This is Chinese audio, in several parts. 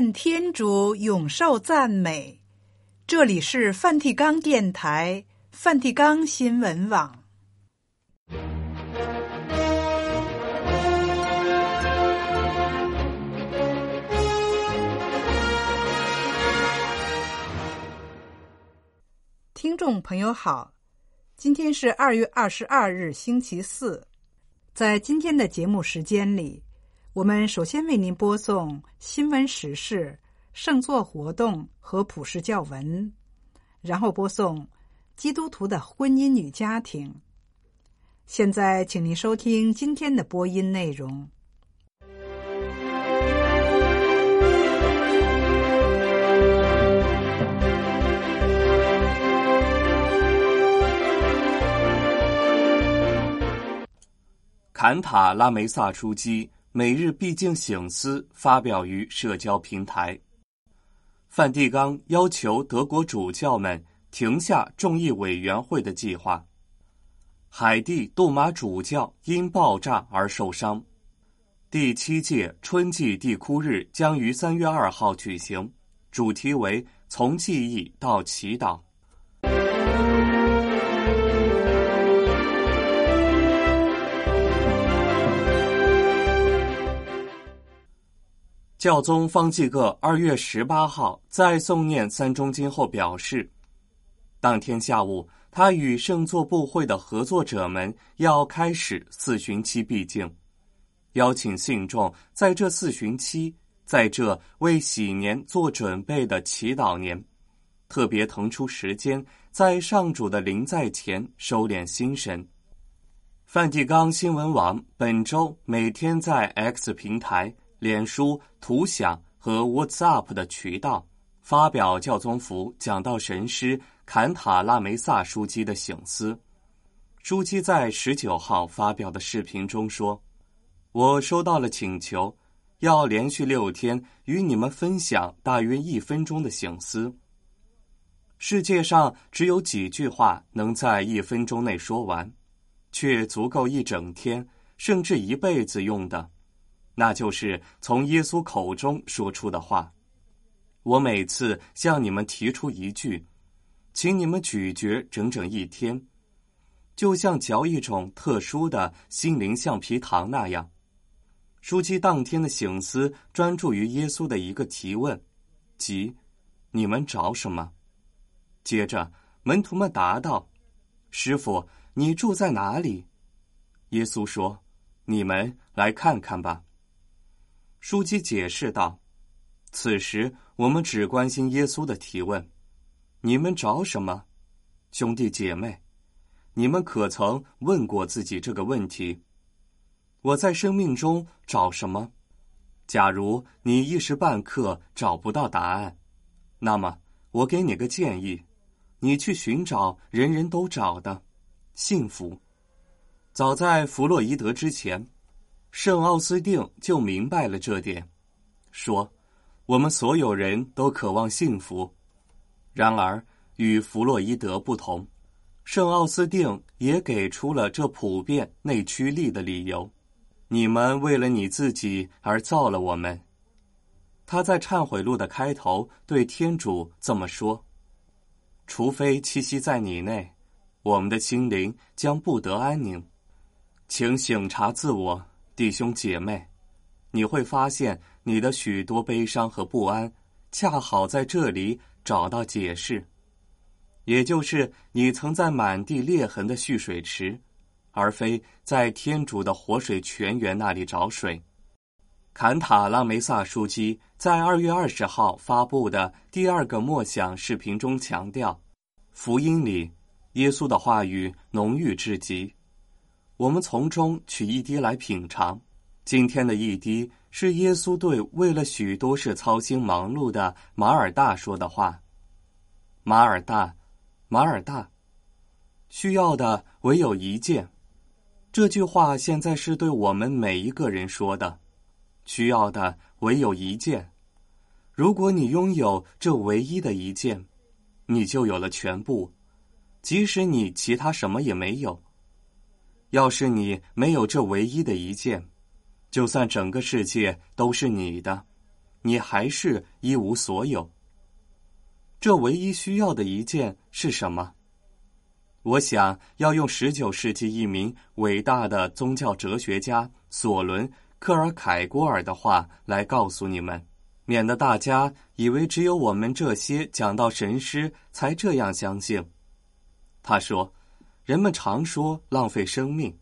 愿天主永受赞美。这里是梵蒂冈电台、梵蒂冈新闻网。听众朋友好，今天是二月二十二日，星期四。在今天的节目时间里。我们首先为您播送新闻时事、圣座活动和普世教文，然后播送基督徒的婚姻与家庭。现在，请您收听今天的播音内容。坎塔拉梅萨出击。每日必竟醒思发表于社交平台。梵蒂冈要求德国主教们停下众议委员会的计划。海地杜马主教因爆炸而受伤。第七届春季地窟日将于三月二号举行，主题为从记忆到祈祷。教宗方济各二月十八号在诵念三中经后表示，当天下午他与圣座部会的合作者们要开始四旬期闭境，邀请信众在这四旬期，在这为喜年做准备的祈祷年，特别腾出时间，在上主的临在前收敛心神。梵蒂冈新闻网本周每天在 X 平台。脸书、图响和 WhatsApp 的渠道发表教宗福讲道神师坎塔拉梅萨书记的醒思。书记在十九号发表的视频中说：“我收到了请求，要连续六天与你们分享大约一分钟的醒思。世界上只有几句话能在一分钟内说完，却足够一整天甚至一辈子用的。”那就是从耶稣口中说出的话。我每次向你们提出一句，请你们咀嚼整整一天，就像嚼一种特殊的心灵橡皮糖那样。书记当天的醒思专注于耶稣的一个提问，即“你们找什么？”接着门徒们答道：“师傅，你住在哪里？”耶稣说：“你们来看看吧。”书记解释道：“此时我们只关心耶稣的提问。你们找什么，兄弟姐妹？你们可曾问过自己这个问题？我在生命中找什么？假如你一时半刻找不到答案，那么我给你个建议：你去寻找人人都找的幸福。早在弗洛伊德之前。”圣奥斯定就明白了这点，说：“我们所有人都渴望幸福。然而，与弗洛伊德不同，圣奥斯定也给出了这普遍内驱力的理由。你们为了你自己而造了我们。”他在忏悔录的开头对天主这么说：“除非栖息在你内，我们的心灵将不得安宁。请醒察自我。”弟兄姐妹，你会发现你的许多悲伤和不安，恰好在这里找到解释，也就是你曾在满地裂痕的蓄水池，而非在天主的活水泉源那里找水。坎塔拉梅萨书记在二月二十号发布的第二个默想视频中强调，福音里耶稣的话语浓郁至极。我们从中取一滴来品尝。今天的一滴是耶稣对为了许多事操心忙碌的马尔大说的话。马尔大，马尔大，需要的唯有一件。这句话现在是对我们每一个人说的。需要的唯有一件。如果你拥有这唯一的一件，你就有了全部，即使你其他什么也没有。要是你没有这唯一的一件，就算整个世界都是你的，你还是一无所有。这唯一需要的一件是什么？我想要用十九世纪一名伟大的宗教哲学家索伦·克尔凯郭尔的话来告诉你们，免得大家以为只有我们这些讲到神师才这样相信。他说：“人们常说浪费生命，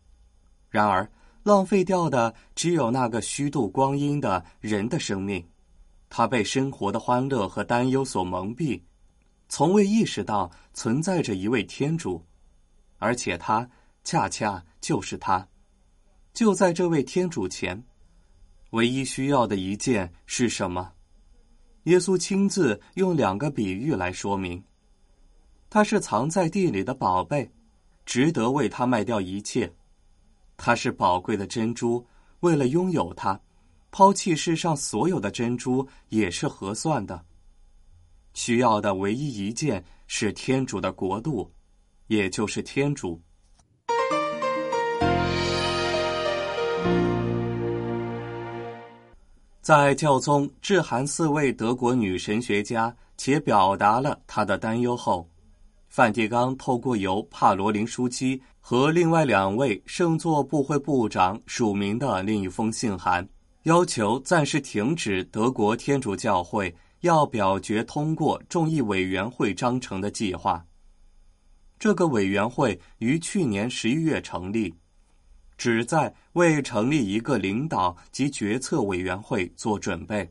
然而浪费掉的只有那个虚度光阴的人的生命。他被生活的欢乐和担忧所蒙蔽。”从未意识到存在着一位天主，而且他恰恰就是他。就在这位天主前，唯一需要的一件是什么？耶稣亲自用两个比喻来说明：他是藏在地里的宝贝，值得为他卖掉一切；他是宝贵的珍珠，为了拥有它，抛弃世上所有的珍珠也是合算的。需要的唯一一件是天主的国度，也就是天主。在教宗致函四位德国女神学家，且表达了他的担忧后，梵蒂冈透过由帕罗林枢机和另外两位圣座部会部长署名的另一封信函，要求暂时停止德国天主教会。要表决通过众议委员会章程的计划。这个委员会于去年十一月成立，旨在为成立一个领导及决策委员会做准备。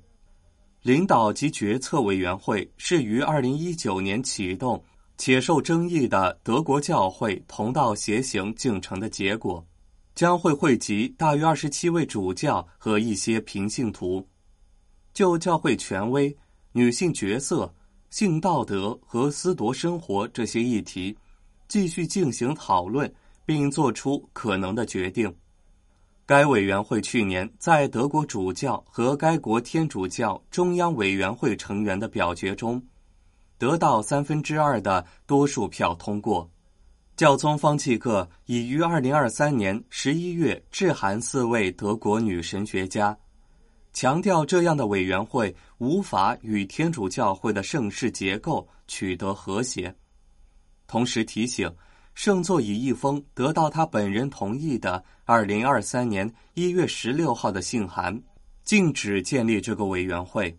领导及决策委员会是于二零一九年启动且受争议的德国教会同道协行进程的结果，将会汇集大约二十七位主教和一些平信徒，就教会权威。女性角色、性道德和私夺生活这些议题，继续进行讨论，并做出可能的决定。该委员会去年在德国主教和该国天主教中央委员会成员的表决中，得到三分之二的多数票通过。教宗方济各已于二零二三年十一月致函四位德国女神学家。强调这样的委员会无法与天主教会的盛世结构取得和谐，同时提醒圣座以一封得到他本人同意的二零二三年一月十六号的信函，禁止建立这个委员会。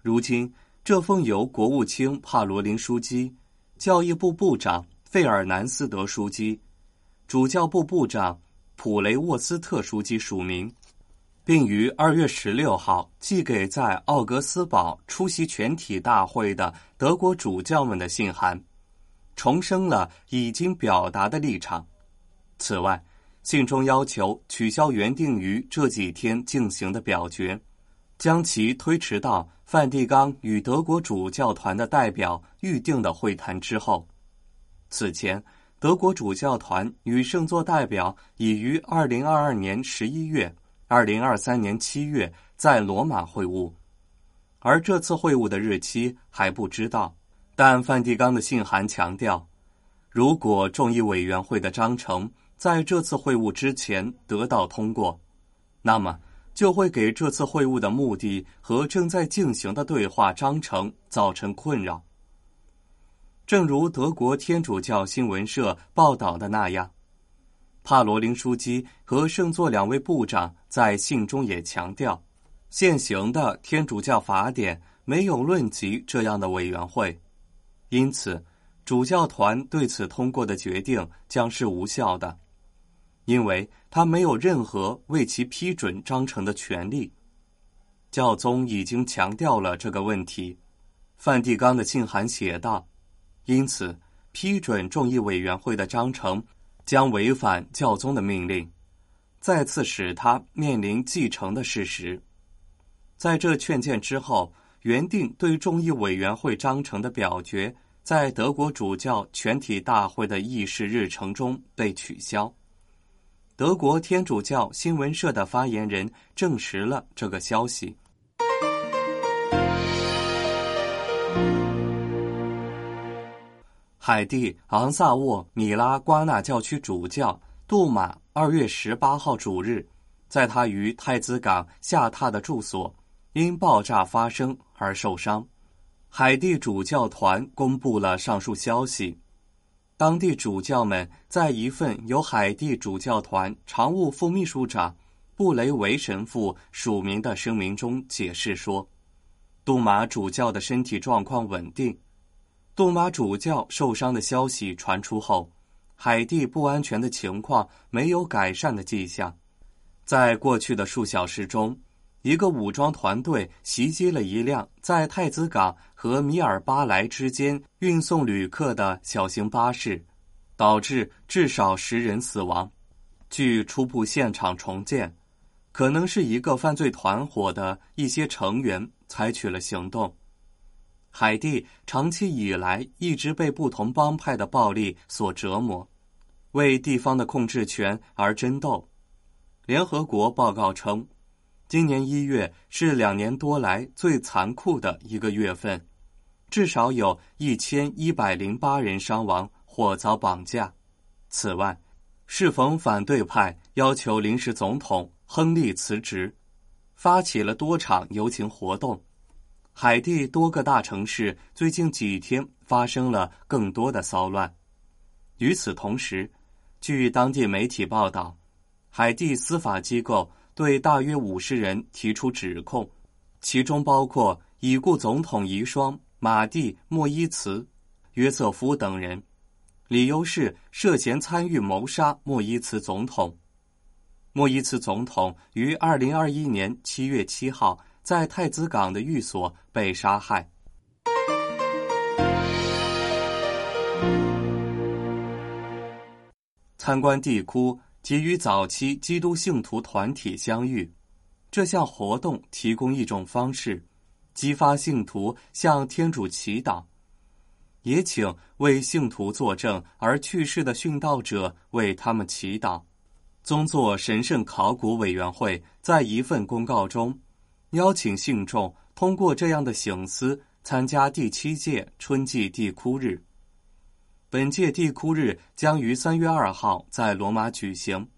如今，这封由国务卿帕罗林书记、教育部部长费尔南斯德书记、主教部部长普雷沃斯特书记署名。并于二月十六号寄给在奥格斯堡出席全体大会的德国主教们的信函，重申了已经表达的立场。此外，信中要求取消原定于这几天进行的表决，将其推迟到梵蒂冈与德国主教团的代表预定的会谈之后。此前，德国主教团与圣座代表已于二零二二年十一月。二零二三年七月在罗马会晤，而这次会晤的日期还不知道。但梵蒂冈的信函强调，如果众议委员会的章程在这次会晤之前得到通过，那么就会给这次会晤的目的和正在进行的对话章程造成困扰。正如德国天主教新闻社报道的那样。帕罗林书记和圣座两位部长在信中也强调，现行的天主教法典没有论及这样的委员会，因此主教团对此通过的决定将是无效的，因为他没有任何为其批准章程的权利。教宗已经强调了这个问题。梵蒂冈的信函写道：“因此，批准众议委员会的章程。”将违反教宗的命令，再次使他面临继承的事实。在这劝谏之后，原定对众议委员会章程的表决，在德国主教全体大会的议事日程中被取消。德国天主教新闻社的发言人证实了这个消息。海地昂萨沃米拉瓜纳教区主教杜马二月十八号主日，在他于太子港下榻的住所，因爆炸发生而受伤。海地主教团公布了上述消息。当地主教们在一份由海地主教团常务副秘书长布雷维神父署名的声明中解释说，杜马主教的身体状况稳定。杜马主教受伤的消息传出后，海地不安全的情况没有改善的迹象。在过去的数小时中，一个武装团队袭击了一辆在太子港和米尔巴莱之间运送旅客的小型巴士，导致至少十人死亡。据初步现场重建，可能是一个犯罪团伙的一些成员采取了行动。海地长期以来一直被不同帮派的暴力所折磨，为地方的控制权而争斗。联合国报告称。今年一月是两年多来最残酷的一个月份，至少有一千一百零八人伤亡或遭绑架。此外，适逢反对派要求临时总统亨利辞职，发起了多场游行活动。海地多个大城市最近几天发生了更多的骚乱。与此同时，据当地媒体报道，海地司法机构。对大约五十人提出指控，其中包括已故总统遗孀马蒂莫伊茨、约瑟夫等人，理由是涉嫌参与谋杀莫伊茨总统。莫伊茨总统于二零二一年七月七号在太子港的寓所被杀害。参观地窟。给予早期基督信徒团体相遇，这项活动提供一种方式，激发信徒向天主祈祷，也请为信徒作证而去世的殉道者为他们祈祷。宗座神圣考古委员会在一份公告中，邀请信众通过这样的醒思参加第七届春季地窟日。本届地窟日将于三月二号在罗马举行，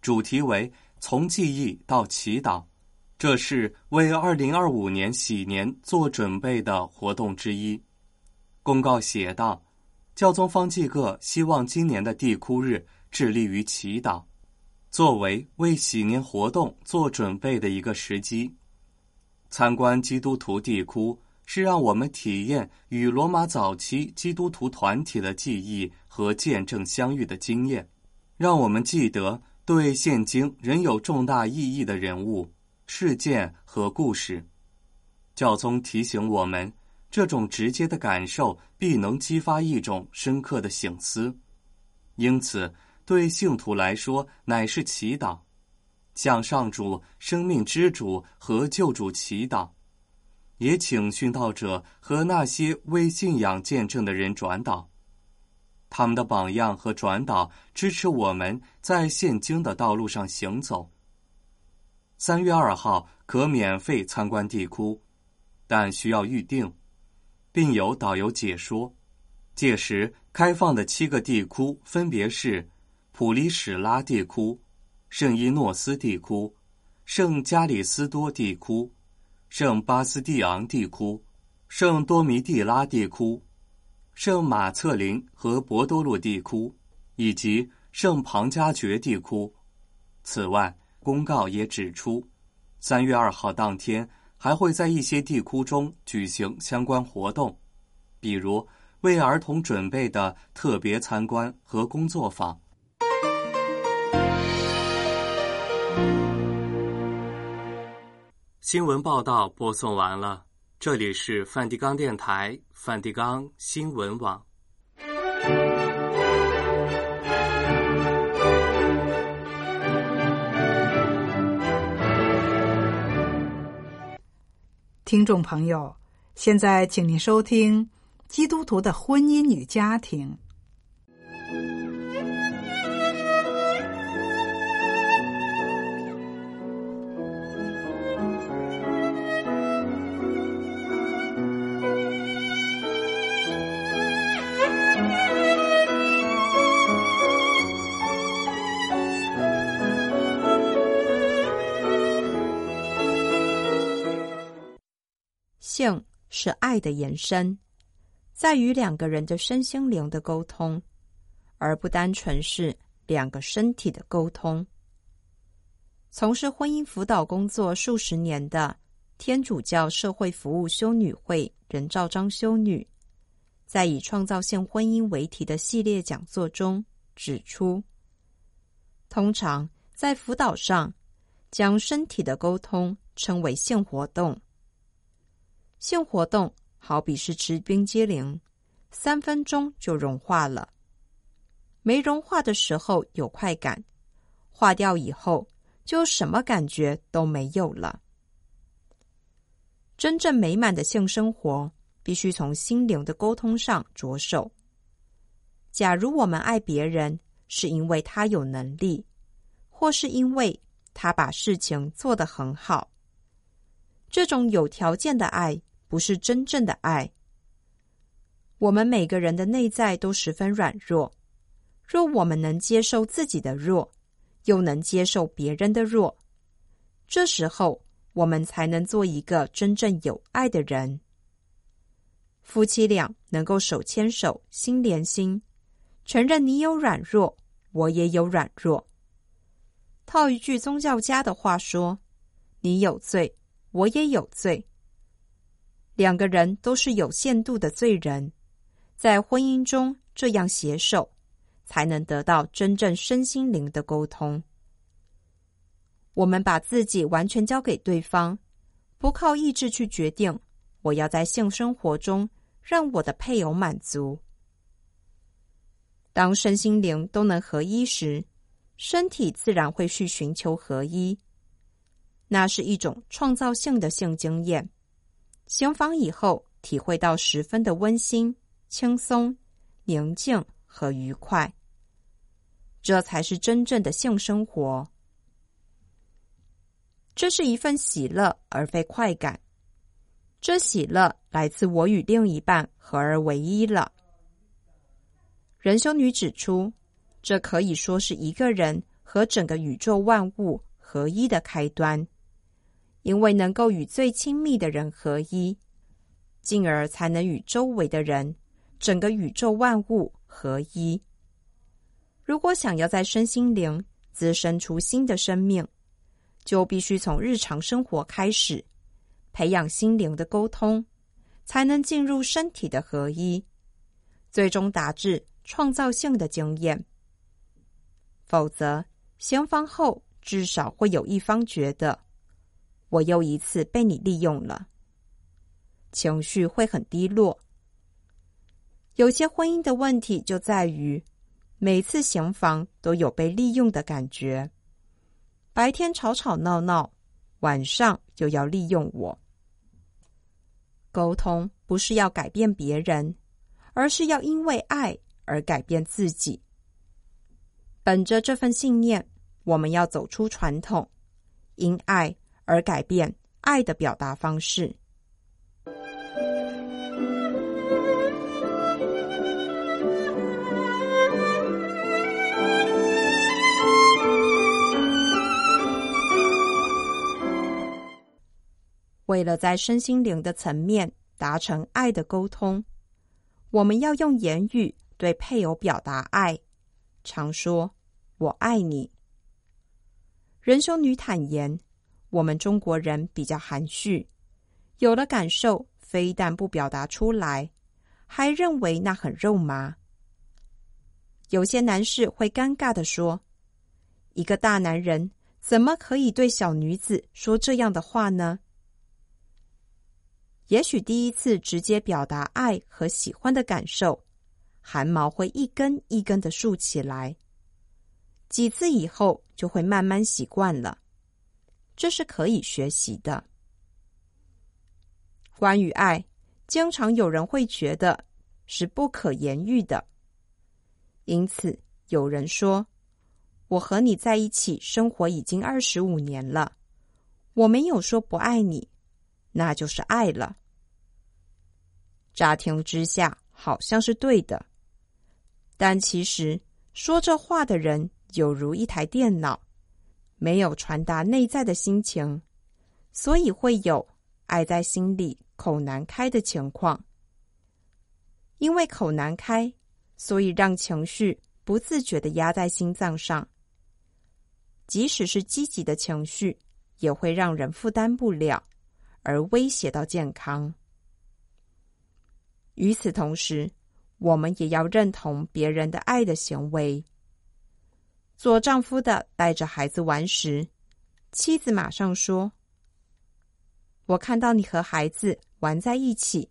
主题为“从记忆到祈祷”，这是为二零二五年喜年做准备的活动之一。公告写道：“教宗方济各希望今年的地窟日致力于祈祷，作为为喜年活动做准备的一个时机。参观基督徒地窟。”是让我们体验与罗马早期基督徒团体的记忆和见证相遇的经验，让我们记得对现今仍有重大意义的人物、事件和故事。教宗提醒我们，这种直接的感受必能激发一种深刻的醒思，因此对信徒来说乃是祈祷，向上主、生命之主和救主祈祷。也请殉道者和那些为信仰见证的人转导，他们的榜样和转导支持我们在现今的道路上行走。三月二号可免费参观地窟，但需要预定，并有导游解说。届时开放的七个地窟分别是：普里史拉地窟、圣伊诺斯地窟、圣加里斯多地窟。圣巴斯蒂昂地窟、圣多米蒂拉地窟、圣马策林和博多洛地窟，以及圣庞加爵地窟。此外，公告也指出，三月二号当天还会在一些地窟中举行相关活动，比如为儿童准备的特别参观和工作坊。新闻报道播送完了，这里是梵蒂冈电台梵蒂冈新闻网。听众朋友，现在请您收听《基督徒的婚姻与家庭》。是爱的延伸，在于两个人的身心灵的沟通，而不单纯是两个身体的沟通。从事婚姻辅导工作数十年的天主教社会服务修女会任兆章修女，在以“创造性婚姻”为题的系列讲座中指出，通常在辅导上将身体的沟通称为性活动。性活动好比是吃冰激凌，三分钟就融化了。没融化的时候有快感，化掉以后就什么感觉都没有了。真正美满的性生活，必须从心灵的沟通上着手。假如我们爱别人，是因为他有能力，或是因为他把事情做得很好，这种有条件的爱。不是真正的爱。我们每个人的内在都十分软弱，若我们能接受自己的弱，又能接受别人的弱，这时候我们才能做一个真正有爱的人。夫妻俩能够手牵手、心连心，承认你有软弱，我也有软弱。套一句宗教家的话说：“你有罪，我也有罪。”两个人都是有限度的罪人，在婚姻中这样携手，才能得到真正身心灵的沟通。我们把自己完全交给对方，不靠意志去决定我要在性生活中让我的配偶满足。当身心灵都能合一时，身体自然会去寻求合一，那是一种创造性的性经验。行房以后，体会到十分的温馨、轻松、宁静和愉快，这才是真正的性生活。这是一份喜乐，而非快感。这喜乐来自我与另一半合而为一了。仁修女指出，这可以说是一个人和整个宇宙万物合一的开端。因为能够与最亲密的人合一，进而才能与周围的人、整个宇宙万物合一。如果想要在身心灵滋生出新的生命，就必须从日常生活开始，培养心灵的沟通，才能进入身体的合一，最终达至创造性的经验。否则，先方后至少会有一方觉得。我又一次被你利用了，情绪会很低落。有些婚姻的问题就在于，每次行房都有被利用的感觉。白天吵吵闹闹，晚上就要利用我。沟通不是要改变别人，而是要因为爱而改变自己。本着这份信念，我们要走出传统，因爱。而改变爱的表达方式。为了在身心灵的层面达成爱的沟通，我们要用言语对配偶表达爱，常说“我爱你”。人修女坦言。我们中国人比较含蓄，有了感受，非但不表达出来，还认为那很肉麻。有些男士会尴尬的说：“一个大男人怎么可以对小女子说这样的话呢？”也许第一次直接表达爱和喜欢的感受，汗毛会一根一根的竖起来。几次以后，就会慢慢习惯了。这是可以学习的。关于爱，经常有人会觉得是不可言喻的，因此有人说：“我和你在一起生活已经二十五年了，我没有说不爱你，那就是爱了。”乍听之下好像是对的，但其实说这话的人有如一台电脑。没有传达内在的心情，所以会有爱在心里口难开的情况。因为口难开，所以让情绪不自觉的压在心脏上。即使是积极的情绪，也会让人负担不了，而威胁到健康。与此同时，我们也要认同别人的爱的行为。做丈夫的带着孩子玩时，妻子马上说：“我看到你和孩子玩在一起，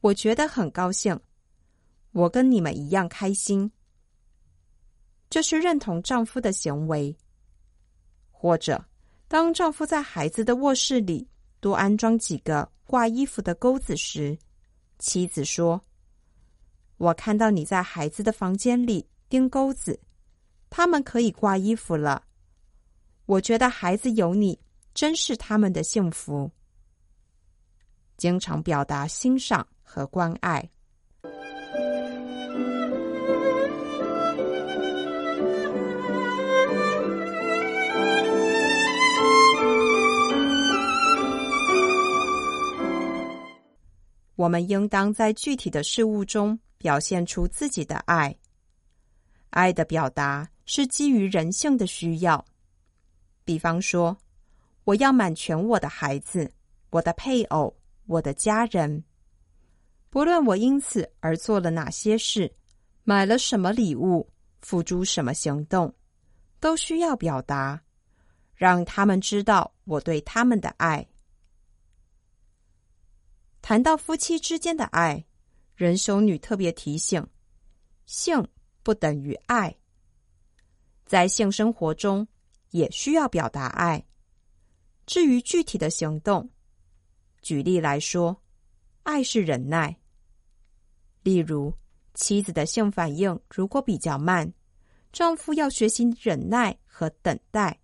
我觉得很高兴。我跟你们一样开心。”这是认同丈夫的行为。或者，当丈夫在孩子的卧室里多安装几个挂衣服的钩子时，妻子说：“我看到你在孩子的房间里钉钩子。”他们可以挂衣服了。我觉得孩子有你，真是他们的幸福。经常表达欣赏和关爱。我们应当在具体的事物中表现出自己的爱。爱的表达。是基于人性的需要，比方说，我要满全我的孩子、我的配偶、我的家人，不论我因此而做了哪些事，买了什么礼物，付诸什么行动，都需要表达，让他们知道我对他们的爱。谈到夫妻之间的爱，人修女特别提醒：性不等于爱。在性生活中，也需要表达爱。至于具体的行动，举例来说，爱是忍耐。例如，妻子的性反应如果比较慢，丈夫要学习忍耐和等待，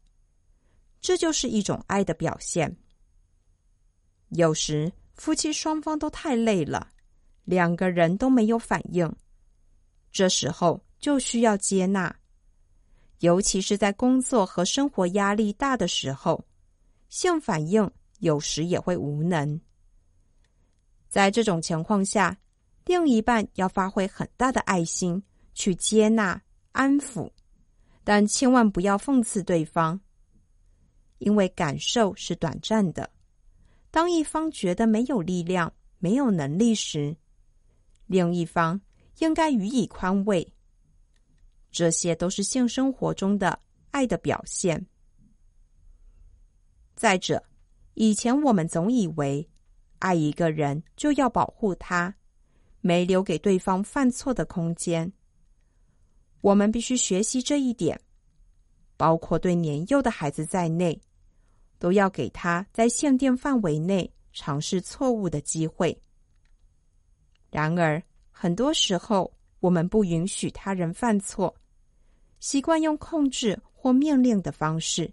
这就是一种爱的表现。有时夫妻双方都太累了，两个人都没有反应，这时候就需要接纳。尤其是在工作和生活压力大的时候，性反应有时也会无能。在这种情况下，另一半要发挥很大的爱心去接纳、安抚，但千万不要讽刺对方，因为感受是短暂的。当一方觉得没有力量、没有能力时，另一方应该予以宽慰。这些都是性生活中的爱的表现。再者，以前我们总以为爱一个人就要保护他，没留给对方犯错的空间。我们必须学习这一点，包括对年幼的孩子在内，都要给他在限定范围内尝试错误的机会。然而，很多时候我们不允许他人犯错。习惯用控制或命令的方式，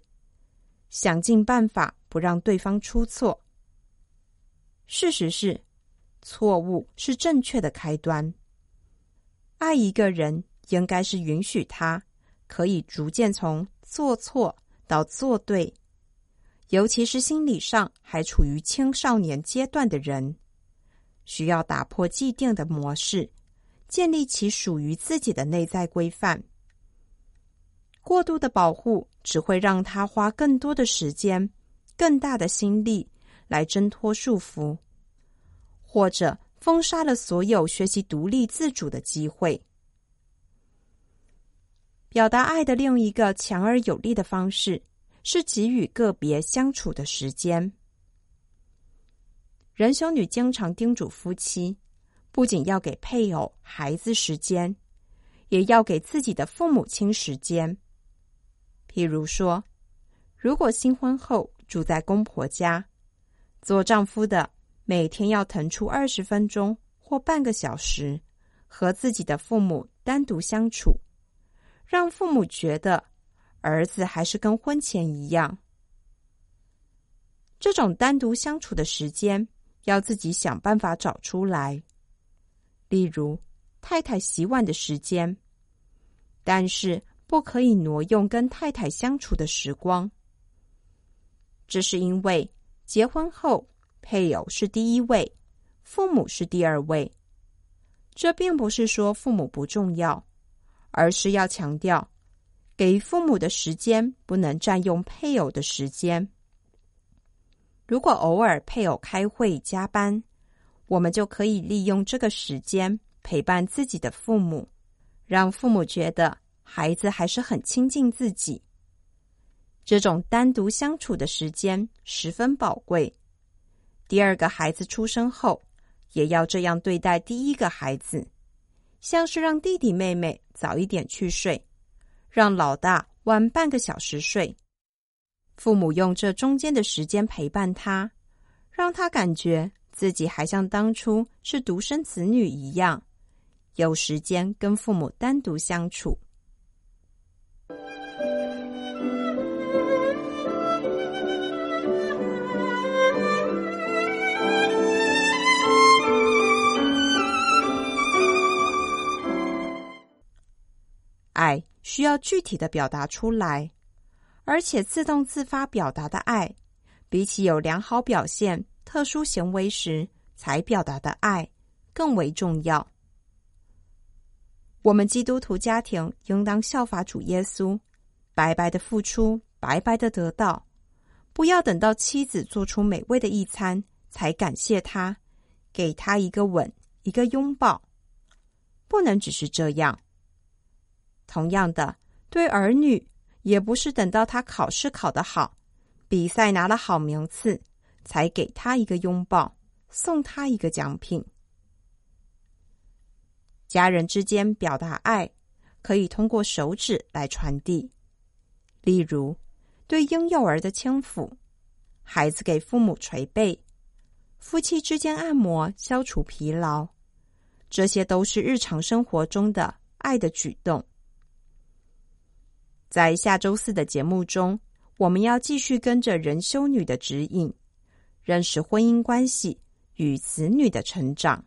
想尽办法不让对方出错。事实是，错误是正确的开端。爱一个人，应该是允许他可以逐渐从做错到做对，尤其是心理上还处于青少年阶段的人，需要打破既定的模式，建立起属于自己的内在规范。过度的保护只会让他花更多的时间、更大的心力来挣脱束缚，或者封杀了所有学习独立自主的机会。表达爱的另一个强而有力的方式是给予个别相处的时间。仁修女经常叮嘱夫妻，不仅要给配偶、孩子时间，也要给自己的父母亲时间。譬如说，如果新婚后住在公婆家，做丈夫的每天要腾出二十分钟或半个小时，和自己的父母单独相处，让父母觉得儿子还是跟婚前一样。这种单独相处的时间，要自己想办法找出来。例如，太太洗碗的时间，但是。不可以挪用跟太太相处的时光，这是因为结婚后配偶是第一位，父母是第二位。这并不是说父母不重要，而是要强调，给父母的时间不能占用配偶的时间。如果偶尔配偶开会加班，我们就可以利用这个时间陪伴自己的父母，让父母觉得孩子还是很亲近自己。这种单独相处的时间十分宝贵。第二个孩子出生后，也要这样对待第一个孩子，像是让弟弟妹妹早一点去睡，让老大晚半个小时睡。父母用这中间的时间陪伴他，让他感觉自己还像当初是独生子女一样，有时间跟父母单独相处。爱需要具体的表达出来，而且自动自发表达的爱，比起有良好表现、特殊行为时才表达的爱更为重要。我们基督徒家庭应当效法主耶稣，白白的付出，白白的得到，不要等到妻子做出美味的一餐才感谢他，给他一个吻，一个拥抱，不能只是这样。同样的，对儿女也不是等到他考试考得好，比赛拿了好名次，才给他一个拥抱，送他一个奖品。家人之间表达爱，可以通过手指来传递，例如对婴幼儿的轻抚，孩子给父母捶背，夫妻之间按摩消除疲劳，这些都是日常生活中的爱的举动。在下周四的节目中，我们要继续跟着仁修女的指引，认识婚姻关系与子女的成长。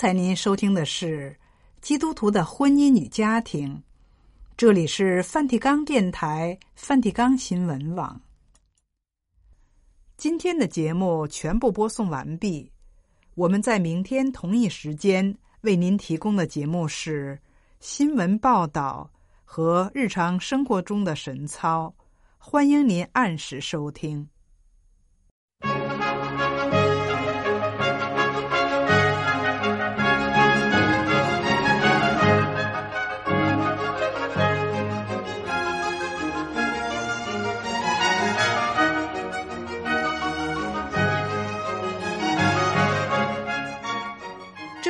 刚才您收听的是《基督徒的婚姻与家庭》，这里是梵蒂冈电台、梵蒂冈新闻网。今天的节目全部播送完毕，我们在明天同一时间为您提供的节目是新闻报道和日常生活中的神操，欢迎您按时收听。